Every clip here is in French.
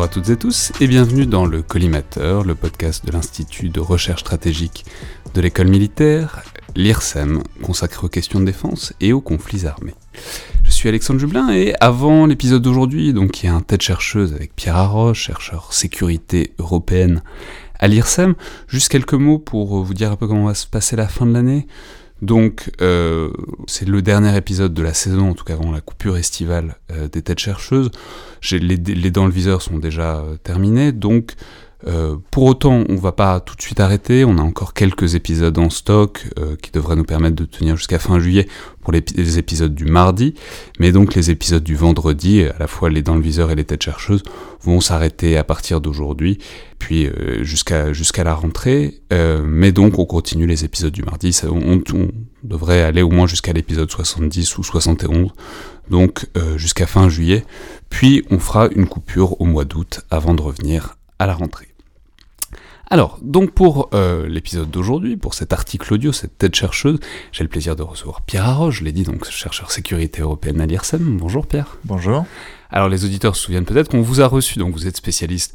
Bonjour à toutes et tous et bienvenue dans le Collimateur, le podcast de l'Institut de recherche stratégique de l'école militaire, l'IRSEM, consacré aux questions de défense et aux conflits armés. Je suis Alexandre Jublin et avant l'épisode d'aujourd'hui, donc y a un tête chercheuse avec Pierre Arroche, chercheur sécurité européenne à l'IRSEM, juste quelques mots pour vous dire un peu comment va se passer la fin de l'année. Donc, euh, c'est le dernier épisode de la saison, en tout cas avant la coupure estivale euh, des têtes chercheuses. Les, dents le viseur sont déjà euh, terminées, donc euh, pour autant, on va pas tout de suite arrêter. On a encore quelques épisodes en stock euh, qui devraient nous permettre de tenir jusqu'à fin juillet pour les, épisodes du mardi. Mais donc les épisodes du vendredi, à la fois les dents le viseur et les têtes chercheuses, vont s'arrêter à partir d'aujourd'hui, puis euh, jusqu'à jusqu'à la rentrée. Euh, mais donc on continue les épisodes du mardi. Ça, on, on, devrait aller au moins jusqu'à l'épisode 70 ou 71, donc euh, jusqu'à fin juillet. Puis on fera une coupure au mois d'août avant de revenir à la rentrée. Alors, donc pour euh, l'épisode d'aujourd'hui, pour cet article audio, cette tête chercheuse, j'ai le plaisir de recevoir Pierre Arroche, je l'ai dit, donc chercheur sécurité européenne à l'IRSEM. Bonjour Pierre. Bonjour. Alors les auditeurs se souviennent peut-être qu'on vous a reçu, donc vous êtes spécialiste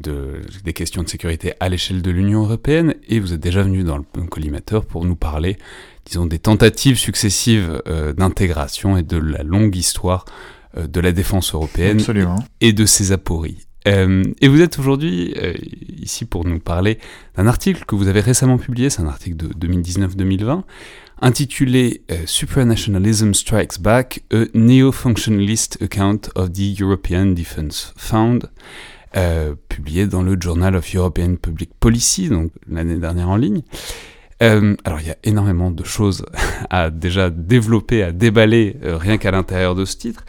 de, des questions de sécurité à l'échelle de l'Union européenne, et vous êtes déjà venu dans le collimateur pour nous parler, disons, des tentatives successives euh, d'intégration et de la longue histoire euh, de la défense européenne Absolument. et de ses apories. Euh, et vous êtes aujourd'hui euh, ici pour nous parler d'un article que vous avez récemment publié, c'est un article de 2019-2020, intitulé euh, Supranationalism Strikes Back, a Neo-Functionalist Account of the European Defence Fund, euh, publié dans le Journal of European Public Policy, donc l'année dernière en ligne. Alors il y a énormément de choses à déjà développer, à déballer rien qu'à l'intérieur de ce titre.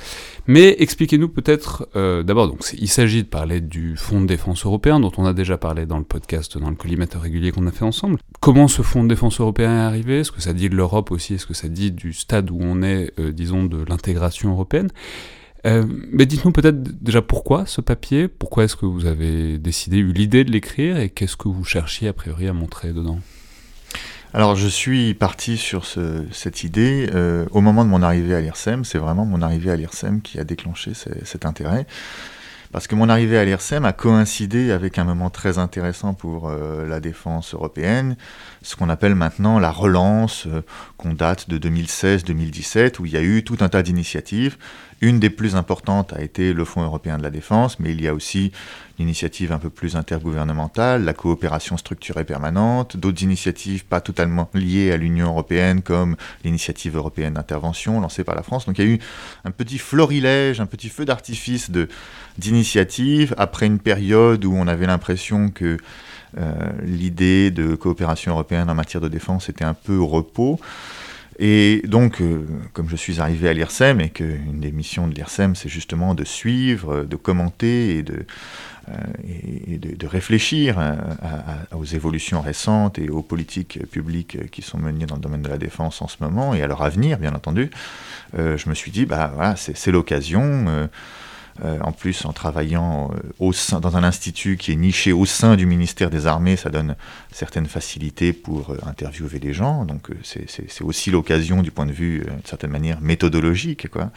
Mais expliquez-nous peut-être, euh, d'abord, donc il s'agit de parler du Fonds de défense européen dont on a déjà parlé dans le podcast, dans le collimateur régulier qu'on a fait ensemble. Comment ce Fonds de défense européen est arrivé? Est-ce que ça dit de l'Europe aussi? Est-ce que ça dit du stade où on est, euh, disons, de l'intégration européenne? Euh, mais dites-nous peut-être déjà pourquoi ce papier, pourquoi est-ce que vous avez décidé, eu l'idée de l'écrire? Et qu'est-ce que vous cherchiez a priori à montrer dedans? Alors je suis parti sur ce, cette idée euh, au moment de mon arrivée à l'IRSEM. C'est vraiment mon arrivée à l'IRSEM qui a déclenché cet intérêt. Parce que mon arrivée à l'IRSEM a coïncidé avec un moment très intéressant pour euh, la défense européenne, ce qu'on appelle maintenant la relance, euh, qu'on date de 2016-2017, où il y a eu tout un tas d'initiatives. Une des plus importantes a été le Fonds européen de la défense, mais il y a aussi l'initiative un peu plus intergouvernementale, la coopération structurée permanente, d'autres initiatives pas totalement liées à l'Union européenne, comme l'initiative européenne d'intervention lancée par la France. Donc il y a eu un petit florilège, un petit feu d'artifice d'initiatives après une période où on avait l'impression que euh, l'idée de coopération européenne en matière de défense était un peu au repos. Et donc, euh, comme je suis arrivé à l'IRSEM et qu'une des missions de l'IRSEM, c'est justement de suivre, de commenter et de, euh, de, réfléchir aux évolutions récentes et aux politiques publiques qui sont menées dans le domaine de la défense en ce moment et à leur avenir, bien entendu, euh, je me suis dit, bah voilà, c'est l'occasion. Euh, en plus, en travaillant euh, au sein, dans un institut qui est niché au sein du ministère des Armées, ça donne certaines facilités pour euh, interviewer les gens. Donc, c'est aussi l'occasion du point de vue, d'une certaine manière, méthodologique. Quoi.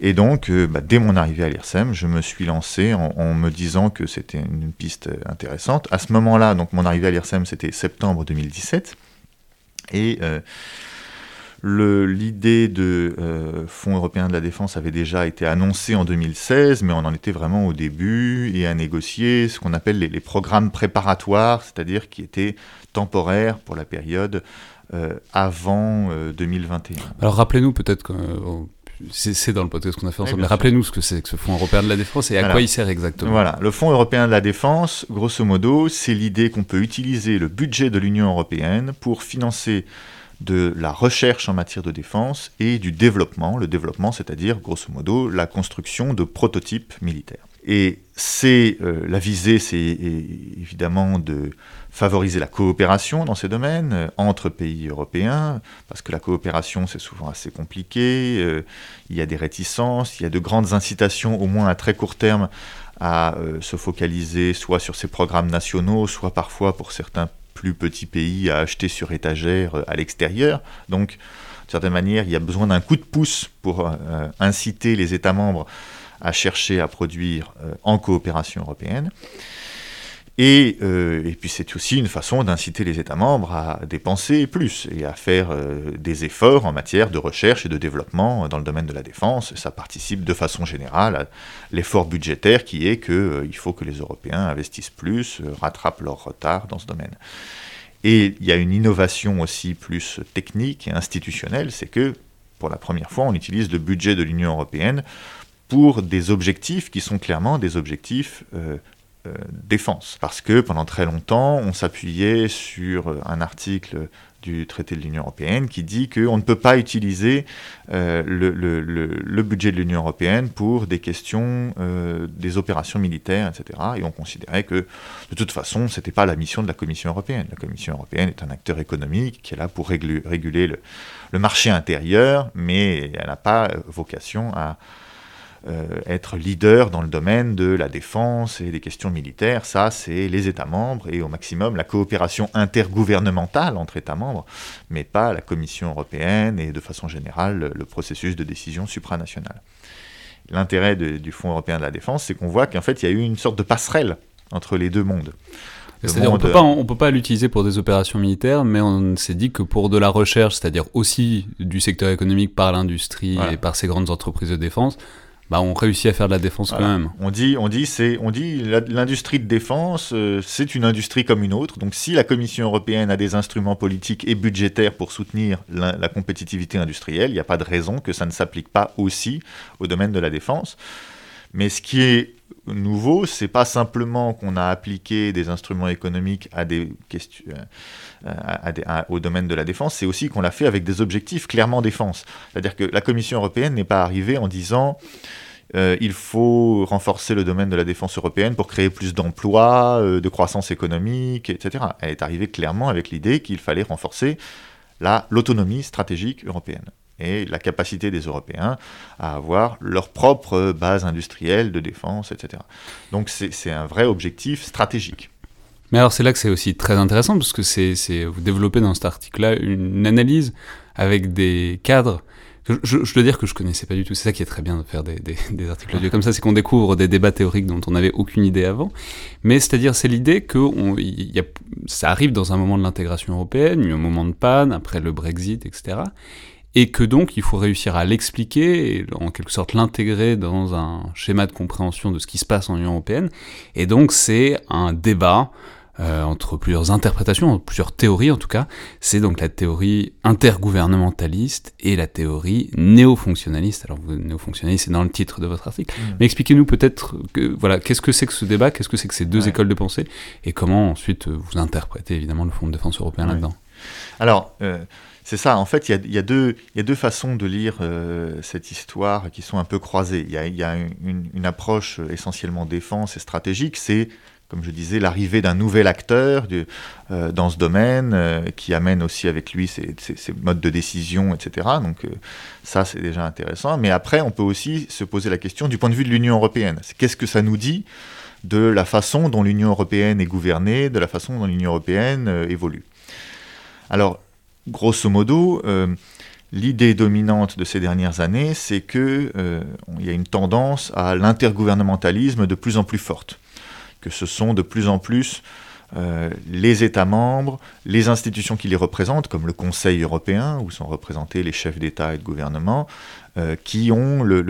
Et donc, bah, dès mon arrivée à l'IRSEM, je me suis lancé en, me disant que c'était une, piste intéressante. À ce moment-là, donc mon arrivée à l'IRSEM, c'était septembre 2017. Et L'idée de euh, Fonds européen de la défense avait déjà été annoncée en 2016, mais on en était vraiment au début et à négocier ce qu'on appelle les, les, programmes préparatoires, c'est-à-dire qui étaient temporaires pour la période euh, avant euh, 2021. Alors rappelez-nous peut-être que euh, c'est dans le podcast qu'on a fait ensemble, mais rappelez-nous ce que c'est que ce Fonds européen de la défense et à quoi il sert exactement. Voilà, le Fonds européen de la défense, grosso modo, c'est l'idée qu'on peut utiliser le budget de l'Union européenne pour financer de la recherche en matière de défense et du développement. Le développement, c'est-à-dire, grosso modo, la construction de prototypes militaires. Et c'est euh, la visée, c'est évidemment de favoriser la coopération dans ces domaines euh, entre pays européens, parce que la coopération c'est souvent assez compliqué, euh, il y a des réticences, il y a de grandes incitations, au moins à très court terme, à se focaliser soit sur ces programmes nationaux, soit parfois pour certains plus petits pays à acheter sur étagère euh, à l'extérieur. Donc, d'une certaine manière, il y a besoin d'un coup de pouce pour euh, inciter les États membres à chercher à produire en coopération européenne. Et, euh, et, puis c'est aussi une façon d'inciter les États membres à dépenser plus et à faire euh, des efforts en matière de recherche et de développement dans le domaine de la défense. Ça participe de façon générale à l'effort budgétaire qui est qu'il euh, faut que les Européens investissent plus, rattrapent leur retard dans ce domaine. Et il y a une innovation aussi plus technique et institutionnelle, c'est que pour la première fois, on utilise le budget de l'Union européenne pour des objectifs qui sont clairement des objectifs euh, défense. Parce que pendant très longtemps, on s'appuyait sur euh, un article du traité de l'Union européenne qui dit qu'on ne peut pas utiliser euh, le, budget de l'Union européenne pour des questions, des opérations militaires, etc. Et on considérait que de toute façon, ce n'était pas la mission de la Commission européenne. La Commission européenne est un acteur économique qui est là pour réguler le marché intérieur, mais elle n'a pas vocation à euh, être leader dans le domaine de la défense et des questions militaires, ça c'est les États membres et au maximum la coopération intergouvernementale entre États membres, mais pas la Commission européenne et de façon générale le processus de décision supranationale. L'intérêt du Fonds européen de la défense, c'est qu'on voit qu'en fait il y a eu une sorte de passerelle entre les deux mondes. C'est-à-dire on peut pas, on peut pas l'utiliser pour des opérations militaires, mais on s'est dit que pour de la recherche, c'est-à-dire aussi du secteur économique par l'industrie et par ces grandes entreprises de défense, bah, on réussit à faire de la défense quand même. On dit, on dit, c'est, on dit, l'industrie de défense, euh, c'est une industrie comme une autre. Donc, si la Commission européenne a des instruments politiques et budgétaires pour soutenir la, compétitivité industrielle, il n'y a pas de raison que ça ne s'applique pas aussi au domaine de la défense. Mais ce qui est nouveau, c'est pas simplement qu'on a appliqué des instruments économiques à des questions, euh, au domaine de la défense, c'est aussi qu'on l'a fait avec des objectifs clairement défense. C'est-à-dire que la Commission européenne n'est pas arrivée en disant euh, il faut renforcer le domaine de la défense européenne pour créer plus d'emplois, euh, de croissance économique, etc. Elle est arrivée clairement avec l'idée qu'il fallait renforcer l'autonomie stratégique européenne et la capacité des Européens à avoir leur propre base industrielle de défense, etc. Donc c'est un vrai objectif stratégique. Mais alors c'est là que c'est aussi très intéressant, parce que vous développez dans cet article-là une analyse avec des cadres. Je, dois dire que je connaissais pas du tout. C'est ça qui est très bien de faire des, articles audio comme ça, c'est qu'on découvre des débats théoriques dont on n'avait aucune idée avant. Mais c'est-à-dire, c'est l'idée que y a, ça arrive dans un moment de l'intégration européenne, un moment de panne, après le Brexit, etc et que donc il faut réussir à l'expliquer en quelque sorte l'intégrer dans un schéma de compréhension de ce qui se passe en Union européenne. Et donc c'est un débat euh, entre plusieurs interprétations, plusieurs théories en tout cas. C'est donc la théorie intergouvernementaliste et la théorie néo-fonctionnaliste. Alors néo-fonctionnaliste, c'est dans le titre de votre article. Mmh. Mais expliquez-nous peut-être que voilà, qu'est-ce que c'est que ce débat, qu'est-ce que c'est que ces deux écoles de pensée, et comment ensuite vous interprétez évidemment le Fonds de défense européen là-dedans? Alors. Euh, c'est ça, en fait, il y a, deux, façons de lire euh, cette histoire qui sont un peu croisées. Il y a, une, approche essentiellement défense et stratégique, c'est, comme je disais, l'arrivée d'un nouvel acteur euh, dans ce domaine, euh, qui amène aussi avec lui ses, modes de décision, etc. Donc ça, c'est déjà intéressant. Mais après, on peut aussi se poser la question du point de vue de l'Union européenne. Qu'est-ce que ça nous dit de la façon dont l'Union européenne est gouvernée, de la façon dont l'Union européenne évolue? Alors, grosso modo, euh, l'idée dominante de ces dernières années, c'est qu'il euh, y a une tendance à l'intergouvernementalisme de plus en plus forte, que ce sont de plus en plus euh, les États membres, les institutions qui les représentent, comme le Conseil européen, où sont représentés les chefs d'État et de gouvernement, euh, qui ont le,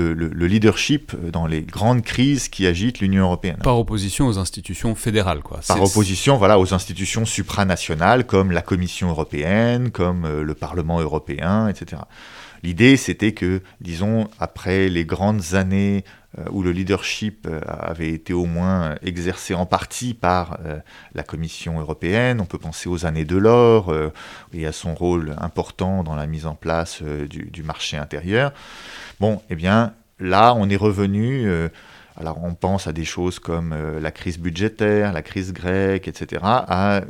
leadership dans les grandes crises qui agitent l'Union européenne. Par opposition aux institutions fédérales, quoi. Par opposition, voilà, aux institutions supranationales comme la Commission européenne, comme euh, le Parlement européen, etc. L'idée, c'était que, disons, après les grandes années où le leadership euh, avait été au moins exercé en partie par euh, la Commission européenne, on peut penser aux années de l'or et à son rôle important dans la mise en place du, marché intérieur. Bon, eh bien, là, on est revenu. alors, on pense à des choses comme la crise budgétaire, la crise grecque, etc., à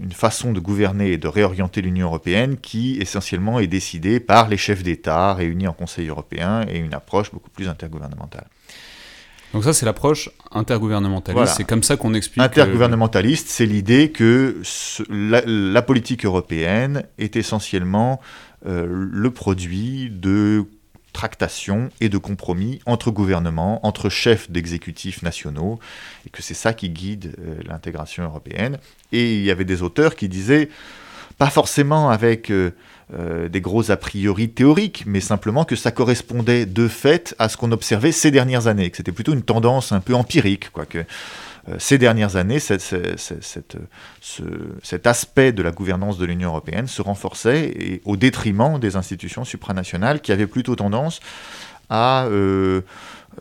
une façon de gouverner et de réorienter l'Union européenne qui essentiellement est décidée par les chefs d'État réunis en Conseil européen et une approche beaucoup plus intergouvernementale. Donc ça, c'est l'approche intergouvernementaliste. C'est comme ça qu'on explique. Euh, intergouvernementaliste, c'est l'idée que la, politique européenne est essentiellement euh, le produit de tractation et de compromis entre gouvernements, entre chefs d'exécutifs nationaux, et que c'est ça qui guide euh, l'intégration européenne. Et il y avait des auteurs qui disaient, pas forcément avec euh, euh, des gros a priori théoriques, mais simplement que ça correspondait de fait à ce qu'on observait ces dernières années, que c'était plutôt une tendance un peu empirique, quoi, que ces dernières années, cet aspect de la gouvernance de l'Union européenne se renforçait au détriment des institutions supranationales qui avaient plutôt tendance à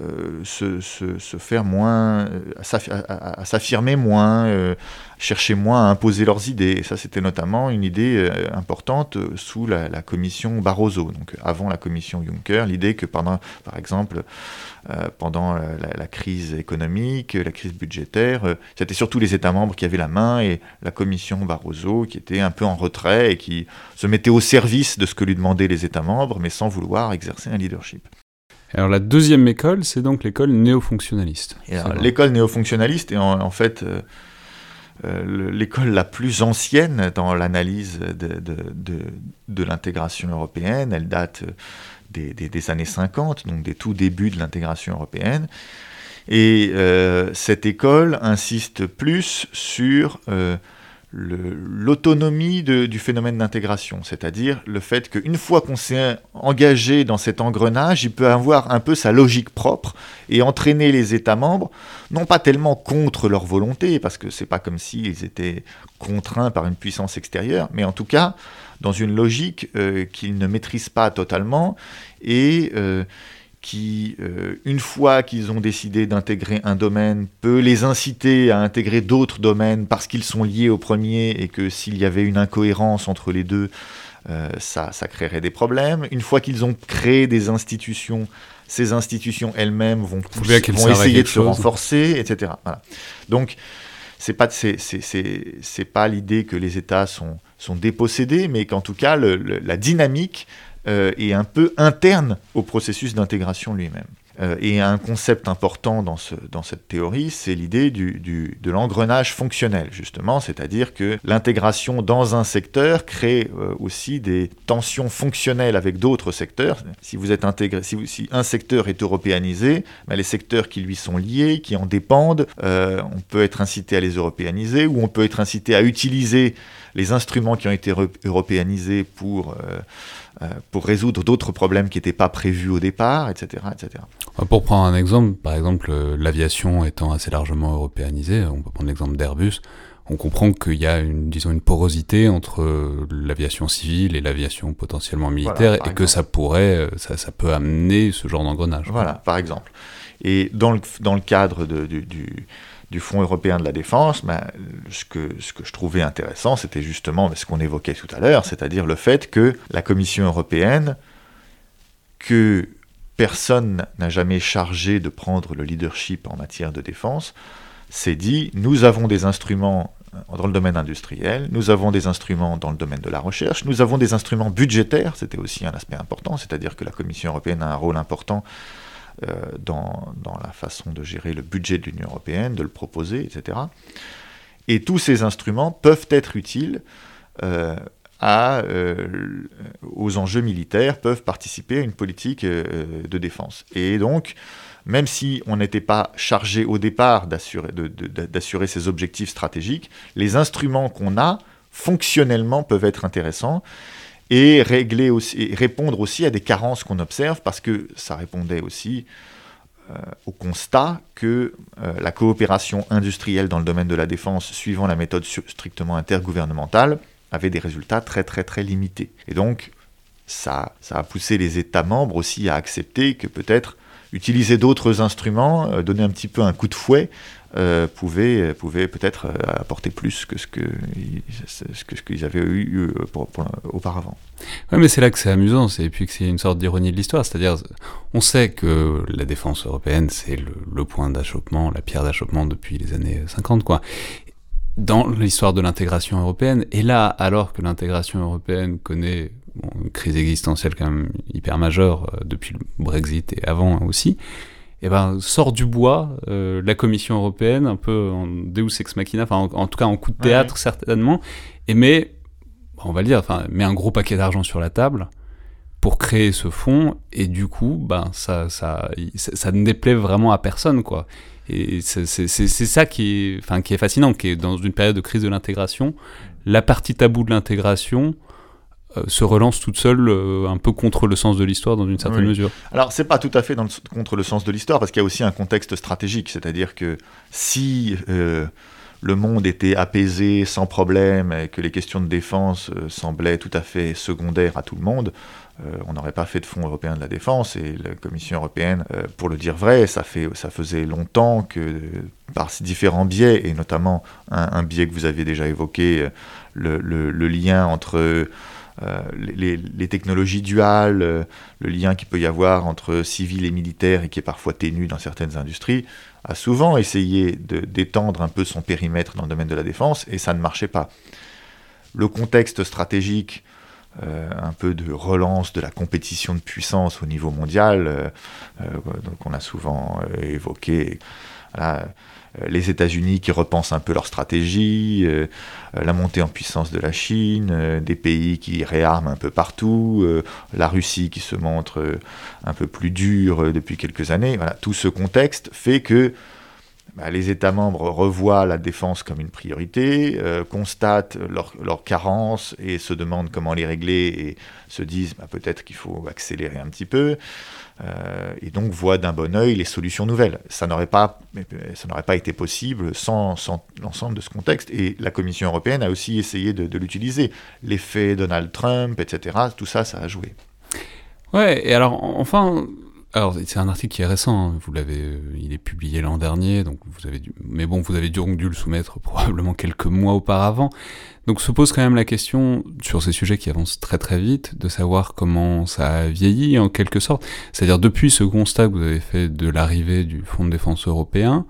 euh, se, se, faire moins, euh, à s'affirmer moins, euh, chercher moins à imposer leurs idées. Et ça, c'était notamment une idée importante sous la, commission Barroso, donc avant la commission Juncker, l'idée que pendant, par exemple, pendant la, crise économique, la crise budgétaire, c'était surtout les États membres qui avaient la main et la commission Barroso qui était un peu en retrait et qui se mettait au service de ce que lui demandaient les États membres, mais sans vouloir exercer un leadership. Alors la deuxième école, c'est donc l'école néo-fonctionnaliste. L'école néo-fonctionnaliste est en, fait euh, euh, l'école la plus ancienne dans l'analyse de, de, l'intégration européenne. Elle date des, des, années 50, donc des tout débuts de l'intégration européenne. Et euh, cette école insiste plus sur l'autonomie du phénomène d'intégration, c'est-à-dire le fait qu'une fois qu'on s'est engagé dans cet engrenage, il peut avoir un peu sa logique propre et entraîner les États membres, non pas tellement contre leur volonté, parce que c'est pas comme s'ils étaient contraints par une puissance extérieure, mais en tout cas dans une logique euh, qu'ils ne maîtrisent pas totalement et euh, qui, euh, une fois qu'ils ont décidé d'intégrer un domaine, peut les inciter à intégrer d'autres domaines parce qu'ils sont liés au premier et que s'il y avait une incohérence entre les deux, euh, ça, ça créerait des problèmes. Une fois qu'ils ont créé des institutions, ces institutions elles-mêmes vont, vont essayer de se renforcer, etc. Donc, c'est pas c'est pas l'idée que les États sont sont dépossédés, mais qu'en tout cas la dynamique euh, et un peu interne au processus d'intégration lui-même. Euh, et un concept important dans, ce, dans cette théorie, c'est l'idée de l'engrenage fonctionnel, justement, c'est-à-dire que l'intégration dans un secteur crée euh, aussi des tensions fonctionnelles avec d'autres secteurs. Si vous êtes intégré, si un secteur est européanisé, ben les secteurs qui lui sont liés, qui en dépendent, on peut être incité à les européaniser ou on peut être incité à utiliser les instruments qui ont été européanisés pour euh, pour résoudre d'autres problèmes qui n'étaient pas prévus au départ, etc., etc. Pour prendre un exemple, par exemple, euh, l'aviation étant assez largement européanisée, on peut prendre l'exemple d'Airbus, on comprend qu'il y a une, disons, une porosité entre euh, l'aviation civile et l'aviation potentiellement militaire et que ça pourrait, ça, ça, peut amener ce genre d'engrenage. Voilà, par exemple. Et dans le, dans le cadre de, du, du du Fonds européen de la défense, ben, ce, que, ce que je trouvais intéressant, c'était justement ce qu'on évoquait tout à l'heure, c'est-à-dire le fait que la Commission européenne, que personne n'a jamais chargé de prendre le leadership en matière de défense, s'est dit, nous avons des instruments dans le domaine industriel, nous avons des instruments dans le domaine de la recherche, nous avons des instruments budgétaires, c'était aussi un aspect important, c'est-à-dire que la Commission européenne a un rôle important dans, dans, la façon de gérer le budget de l'Union européenne, de le proposer, etc. Et tous ces instruments peuvent être utiles euh, euh, aux enjeux militaires, peuvent participer à une politique de défense. Et donc, même si on n'était pas chargé au départ d'assurer ces objectifs stratégiques, les instruments qu'on a, fonctionnellement, peuvent être intéressants et régler aussi, répondre aussi à des carences qu'on observe, parce que ça répondait aussi euh, au constat que euh, la coopération industrielle dans le domaine de la défense, suivant la méthode strictement intergouvernementale, avait des résultats très très très limités. Et donc, ça, ça a poussé les États membres aussi à accepter que peut-être utiliser d'autres instruments, euh, donner un petit peu un coup de fouet, euh, pouvaient, peut-être euh, apporter plus que ce qu'ils que, ce qu'ils avaient eu auparavant. Oui, mais c'est là que c'est amusant, et puis que c'est une sorte d'ironie de l'histoire, c'est-à-dire on sait que la défense européenne, c'est le, point d'achoppement, la pierre d'achoppement depuis les années 50, quoi dans l'histoire de l'intégration européenne. Et là, alors que l'intégration européenne connaît une crise existentielle quand même hyper majeure euh, depuis le Brexit et avant aussi, eh ben, sort du bois euh, la Commission européenne, un peu en Deus ex machina, enfin en, tout cas en coup de théâtre certainement, et met, on va le dire, enfin, met un gros paquet d'argent sur la table pour créer ce fonds, et du coup, ben, ça, ça, ça, ne déplaît vraiment à personne, quoi. Et c'est ça qui est, enfin, qui est fascinant, qui est dans une période de crise de l'intégration, la partie tabou de l'intégration se relance toute seule, euh, un peu contre le sens de l'histoire dans une certaine mesure. Alors c'est pas tout à fait dans contre le sens de l'histoire, parce qu'il y a aussi un contexte stratégique, c'est-à-dire que si euh, le monde était apaisé, sans problème, et que les questions de défense semblaient tout à fait secondaires à tout le monde, on n'aurait pas fait de fonds européen de la défense et la Commission européenne, pour le dire vrai, ça, fait, ça faisait longtemps que par ces différents biais, et notamment un, biais que vous avez déjà évoqué, le, le lien entre euh, les, technologies duales, euh, le lien qu'il peut y avoir entre civil et militaire et qui est parfois ténu dans certaines industries, a souvent essayé d'étendre un peu son périmètre dans le domaine de la défense et ça ne marchait pas. Le contexte stratégique, euh, un peu de relance de la compétition de puissance au niveau mondial, qu'on a souvent évoqué. Euh, les États-Unis qui repensent un peu leur stratégie, euh, euh, la montée en puissance de la Chine, des pays qui réarment un peu partout, la Russie qui se montre un peu plus dure depuis quelques années. Voilà, tout ce contexte fait que bah, les États membres revoient la défense comme une priorité, constatent leurs carences et se demandent comment les régler et se disent bah, peut-être qu'il faut accélérer un petit peu. Euh, et donc voit d'un bon oeil les solutions nouvelles. Ça n'aurait pas, ça n'aurait pas été possible sans, sans l'ensemble de ce contexte. Et la Commission européenne a aussi essayé de, l'utiliser. L'effet Donald Trump, etc. Tout ça, ça a joué. Ouais. Et alors, enfin, alors, c'est un article qui est récent, hein. vous l'avez, euh, il est publié l'an dernier, donc vous avez dû, mais bon, vous avez dû, dû le soumettre probablement quelques mois auparavant. Donc se pose quand même la question, sur ces sujets qui avancent très très vite, de savoir comment ça a vieilli en quelque sorte. C'est-à-dire depuis ce constat que vous avez fait de l'arrivée du Fonds de défense européen,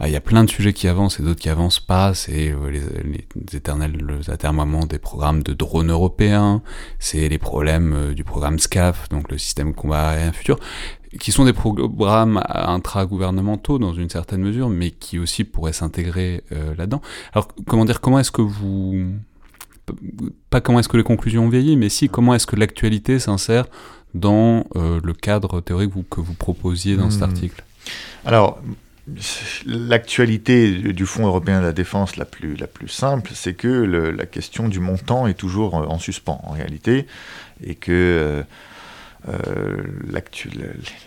il y a plein de sujets qui avancent et d'autres qui avancent pas. C'est euh, les, les, éternels atermoiements des programmes de drones européens, c'est les problèmes euh, du programme SCAF, donc le système combat aérien futur qui sont des programmes intra-gouvernementaux dans une certaine mesure, mais qui aussi pourraient s'intégrer euh, là-dedans. Alors, comment dire, comment est-ce que vous... Pas comment est-ce que les conclusions ont vieilli, mais si, comment est-ce que l'actualité s'insère dans euh, le cadre théorique que vous proposiez dans cet hmm. article? Alors, l'actualité du Fonds européen de la défense la plus, simple, c'est que la question du montant est toujours en suspens, en réalité, et que... Euh, euh,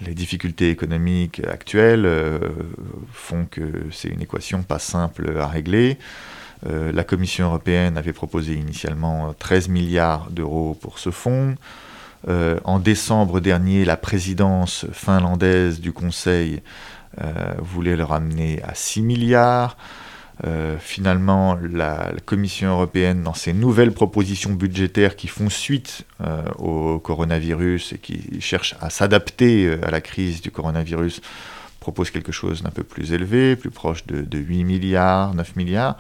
les difficultés économiques actuelles euh, font que c'est une équation pas simple à régler. Euh, la Commission européenne avait proposé initialement 13 milliards d'euros pour ce fonds. en décembre dernier, la présidence finlandaise du Conseil voulait le ramener à 6 milliards. Euh, finalement, la, Commission européenne, dans ses nouvelles propositions budgétaires qui font suite euh, au coronavirus et qui cherchent à s'adapter euh, à la crise du coronavirus, propose quelque chose d'un peu plus élevé, plus proche de, 8 milliards, 9 milliards.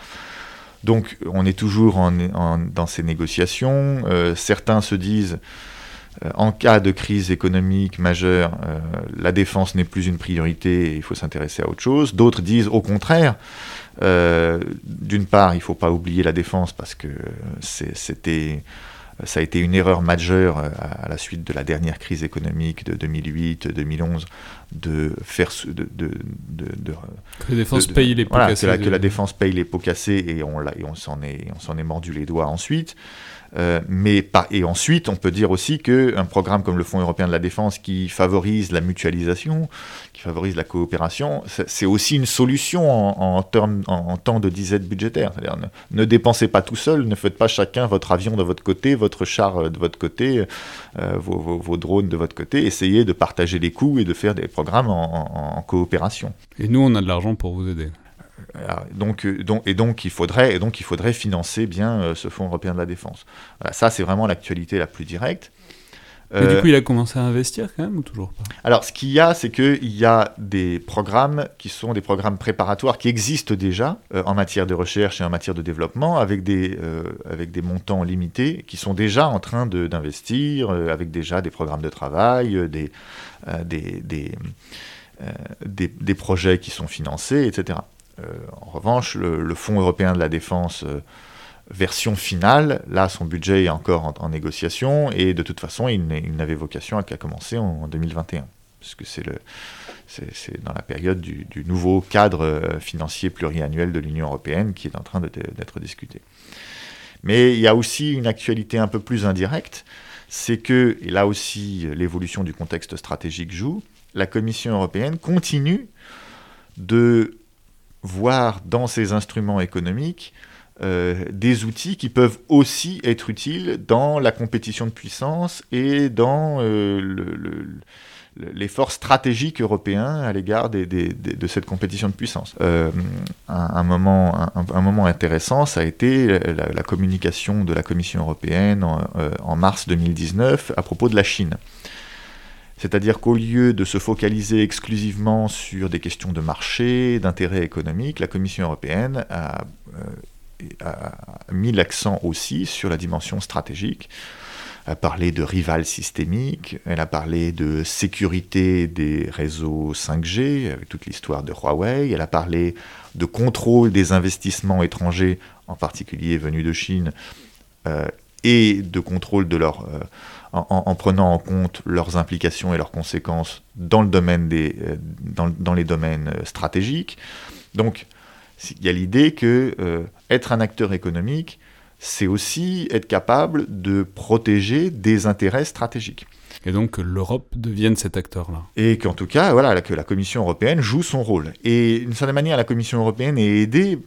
Donc on est toujours dans ces négociations. certains se disent, en cas de crise économique majeure, la défense n'est plus une priorité et il faut s'intéresser à autre chose. D'autres disent au contraire, euh, d'une part, il ne faut pas oublier la défense parce que c'était ça a été une erreur majeure euh, à la suite de la dernière crise économique de 2008-2011 de faire de, de, de, que la défense paye les pots cassés. Que la, que la, défense paye les pots cassés et on, et on s'en est, on s'en est mordu les doigts ensuite. Euh, mais pas, et ensuite, on peut dire aussi qu'un programme comme le Fonds européen de la défense qui favorise la mutualisation, qui favorise la coopération, c'est aussi une solution en, en, temps de disette budgétaire. C'est-à-dire ne, dépensez pas tout seul, ne faites pas chacun votre avion de votre côté, votre char de votre côté, euh, vos, vos, drones de votre côté. Essayez de partager les coûts et de faire des en coopération. Et nous, on a de l'argent pour vous aider. Euh, donc, donc, et, donc, il faudrait, et donc il faudrait financer bien euh, ce Fonds européen de la défense. ça, c'est vraiment l'actualité la plus directe. Mais du euh, coup, il a commencé à investir quand même ou toujours pas? Alors, ce qu'il y a, c'est qu'il y a des programmes qui sont des programmes préparatoires qui existent déjà en matière de recherche et en matière de développement avec des, avec des montants limités qui sont déjà en train d'investir, avec déjà des programmes de travail, des, des, des, des, des projets qui sont financés, etc. Euh, en revanche, le, Fonds européen de la défense euh, version finale, là, son budget est encore en, négociation et de toute façon, il, n'avait vocation qu'à commencer en, 2021, puisque c'est le c'est dans la période du, nouveau cadre euh, financier pluriannuel de l'Union européenne qui est en train d'être discuté. Mais il y a aussi une actualité un peu plus indirecte, c'est que, et là aussi l'évolution du contexte stratégique joue, la Commission européenne continue de voir dans ses instruments économiques euh, des outils qui peuvent aussi être utiles dans la compétition de puissance et dans euh, l'effort stratégique européen à l'égard de cette compétition de puissance. Euh, un, moment, un, moment, intéressant, ça a été la, communication de la Commission européenne en, mars 2019 à propos de la Chine. C'est-à-dire qu'au lieu de se focaliser exclusivement sur des questions de marché, d'intérêt économique, la Commission européenne a a mis l'accent aussi sur la dimension stratégique. Elle a parlé de rival systémique, elle a parlé de sécurité des réseaux 5G, avec toute l'histoire de Huawei, elle a parlé de contrôle des investissements étrangers, en particulier venus de Chine, euh, et de contrôle de leur, euh, en, prenant en compte leurs implications et leurs conséquences dans, le domaine des, euh, dans, dans, les domaines stratégiques. Donc, il y a l'idée que euh, être un acteur économique, c'est aussi être capable de protéger des intérêts stratégiques. Et donc que l'Europe devienne cet acteur-là. Et qu'en tout cas, voilà, que la Commission européenne joue son rôle. Et d'une certaine manière, la Commission européenne est aidée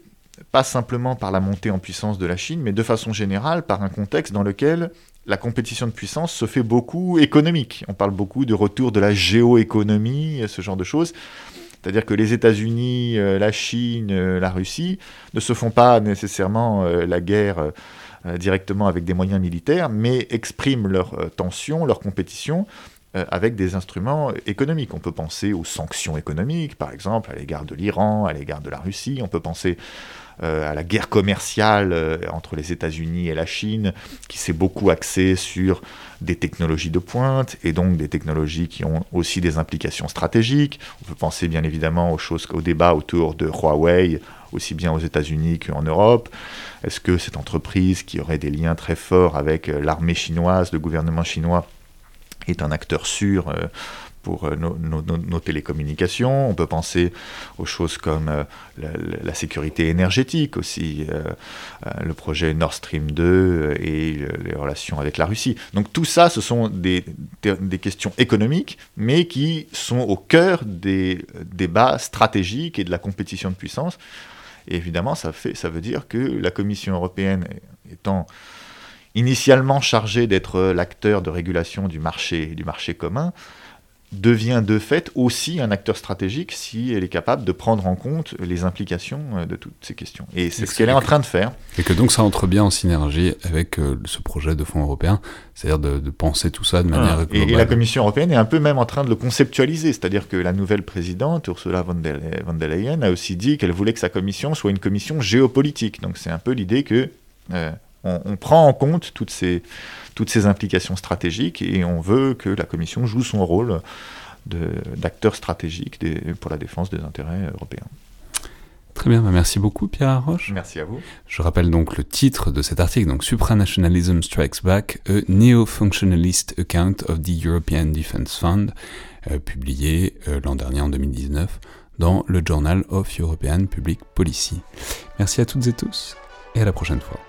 pas simplement par la montée en puissance de la Chine, mais de façon générale par un contexte dans lequel la compétition de puissance se fait beaucoup économique. On parle beaucoup de retour de la géoéconomie, ce genre de choses. C'est-à-dire que les États-Unis, euh, la Chine, euh, la Russie ne se font pas nécessairement euh, la guerre directement avec des moyens militaires, mais expriment leur tension, leur compétition avec des instruments économiques. On peut penser aux sanctions économiques, par exemple, à l'égard de l'Iran, à l'égard de la Russie. On peut penser à la guerre commerciale entre les États-Unis et la Chine, qui s'est beaucoup axée sur des technologies de pointe et donc des technologies qui ont aussi des implications stratégiques. On peut penser bien évidemment aux choses, au débat autour de Huawei, aussi bien aux États-Unis qu'en Europe. Est-ce que cette entreprise qui aurait des liens très forts avec euh, l'armée chinoise, le gouvernement chinois, est un acteur sûr euh, pour euh, nos, télécommunications. On peut penser aux choses comme euh, la, sécurité énergétique aussi, euh, le projet Nord Stream 2 et les relations avec la Russie. Donc tout ça, ce sont des, des questions économiques, mais qui sont au cœur des débats stratégiques et de la compétition de puissance. Et évidemment, ça, fait, ça veut dire que la Commission européenne étant initialement chargée d'être l'acteur de régulation du marché, du marché commun, devient de fait aussi un acteur stratégique si elle est capable de prendre en compte les implications euh, de toutes ces questions. Et c'est ce qu'elle est en train de faire. Et que donc ça entre bien en synergie avec euh, ce projet de fonds européen, c'est-à-dire de, penser tout ça de manière globale. Et, la Commission européenne est un peu même en train de le conceptualiser, c'est-à-dire que la nouvelle présidente, Ursula von der, Leyen, a aussi dit qu'elle voulait que sa commission soit une commission géopolitique. Donc c'est un peu l'idée que... Euh, on, prend en compte toutes ces, toutes ces implications stratégiques et on veut que la Commission joue son rôle d'acteur stratégique pour la défense des intérêts européens. Très bien, bah, merci beaucoup Pierre Arroche. Merci à vous. Je rappelle donc le titre de cet article, donc Supranationalism Strikes Back, a Neo-Functionalist Account of the European Defence Fund, euh, publié euh, l'an dernier en 2019 dans le Journal of European Public Policy. Merci à toutes et tous et à la prochaine fois.